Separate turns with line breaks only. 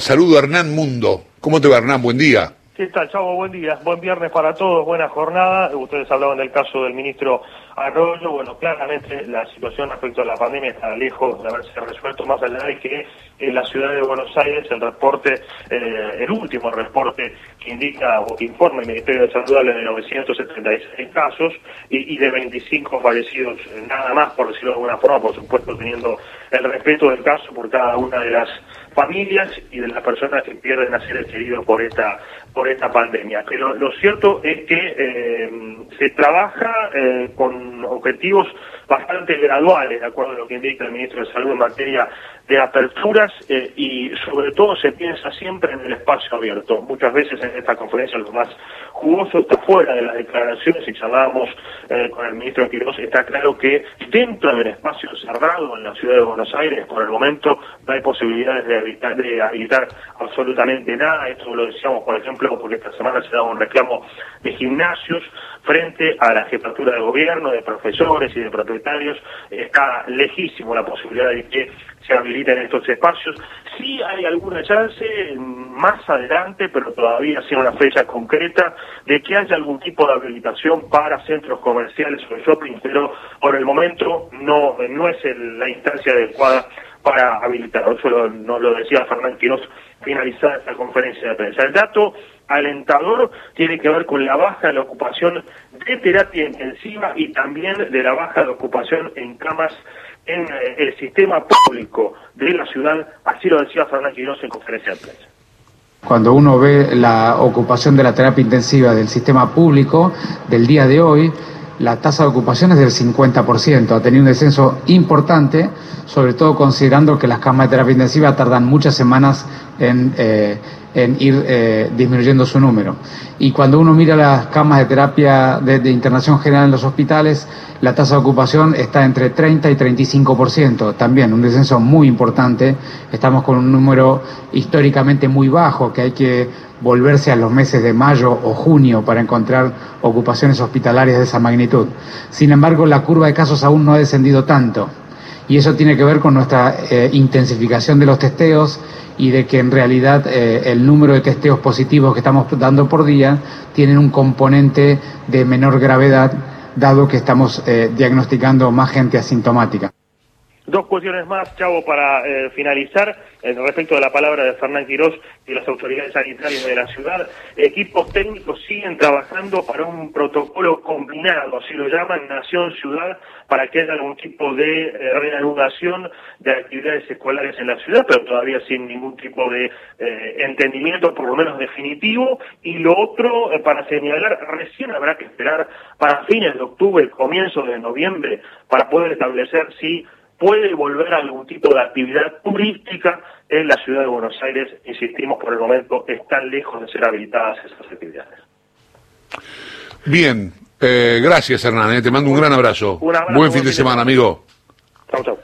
Saludo a Hernán Mundo. ¿Cómo te va Hernán? Buen día.
¿Qué tal, Chavo? Buen día. Buen viernes para todos, buena jornada. Ustedes hablaban del caso del ministro Arroyo. Bueno, claramente la situación respecto a la pandemia está lejos de haberse resuelto, más allá de que en la ciudad de Buenos Aires el reporte, eh, el último reporte que indica o que informa el Ministerio de Salud habla de 976 casos y, de 25 fallecidos, nada más, por decirlo de alguna forma, por supuesto teniendo el respeto del caso por cada una de las familias y de las personas que pierden a seres queridos por esta por esta pandemia. Pero lo cierto es que eh, se trabaja eh, con objetivos bastante graduales, de acuerdo a lo que indica el ministro de Salud en materia de aperturas eh, y sobre todo se piensa siempre en el espacio abierto. Muchas veces en esta conferencia lo más jugoso está fuera de las declaraciones y charlábamos eh, con el ministro Quiroz, está claro que dentro del espacio cerrado en la ciudad de Buenos Aires por el momento no hay posibilidades de habilitar, de habilitar absolutamente nada. Esto lo decíamos, por ejemplo, porque esta semana se daba un reclamo de gimnasios frente a la jefatura de gobierno, de profesores y de propietarios. Está lejísimo la posibilidad de que se habiliten estos espacios. Sí hay alguna chance más adelante, pero todavía sin una fecha concreta, de que haya algún tipo de habilitación para centros comerciales o shopping, pero por el momento no, no es la instancia adecuada para habilitar. Eso lo, nos lo decía Fernán Quiroz finalizada esta conferencia de prensa. El dato alentador tiene que ver con la baja de la ocupación de terapia intensiva y también de la baja de ocupación en camas en eh, el sistema público de la ciudad, así lo decía Fernán Quiroz en conferencia de prensa.
Cuando uno ve la ocupación de la terapia intensiva del sistema público del día de hoy, la tasa de ocupación es del 50%, ha tenido un descenso importante, sobre todo considerando que las camas de terapia intensiva tardan muchas semanas en, eh, en ir eh, disminuyendo su número. Y cuando uno mira las camas de terapia de, de, internación general en los hospitales, la tasa de ocupación está entre 30 y 35%, también un descenso muy importante. Estamos con un número históricamente muy bajo que hay que volverse a los meses de mayo o junio para encontrar ocupaciones hospitalarias de esa magnitud. Sin embargo, la curva de casos aún no ha descendido tanto y eso tiene que ver con nuestra eh, intensificación de los testeos y de que en realidad eh, el número de testeos positivos que estamos dando por día tienen un componente de menor gravedad dado que estamos eh, diagnosticando más gente asintomática.
Dos cuestiones más, Chavo, para eh, finalizar, respecto de la palabra de Fernán Quirós y las autoridades sanitarias de la ciudad. Equipos técnicos siguen trabajando para un protocolo combinado, así lo llaman, Nación-Ciudad, para que haya algún tipo de eh, reanudación de actividades escolares en la ciudad, pero todavía sin ningún tipo de eh, entendimiento, por lo menos definitivo. Y lo otro, eh, para señalar, recién habrá que esperar para fines de octubre, comienzo de noviembre, para poder establecer si puede volver a algún tipo de actividad turística en la ciudad de Buenos Aires. Insistimos, por el momento están lejos de ser habilitadas esas actividades.
Bien, eh, gracias Hernán, eh, te mando un gran abrazo.
Un abrazo
Buen fin de semana, amigo.
Chau, chau.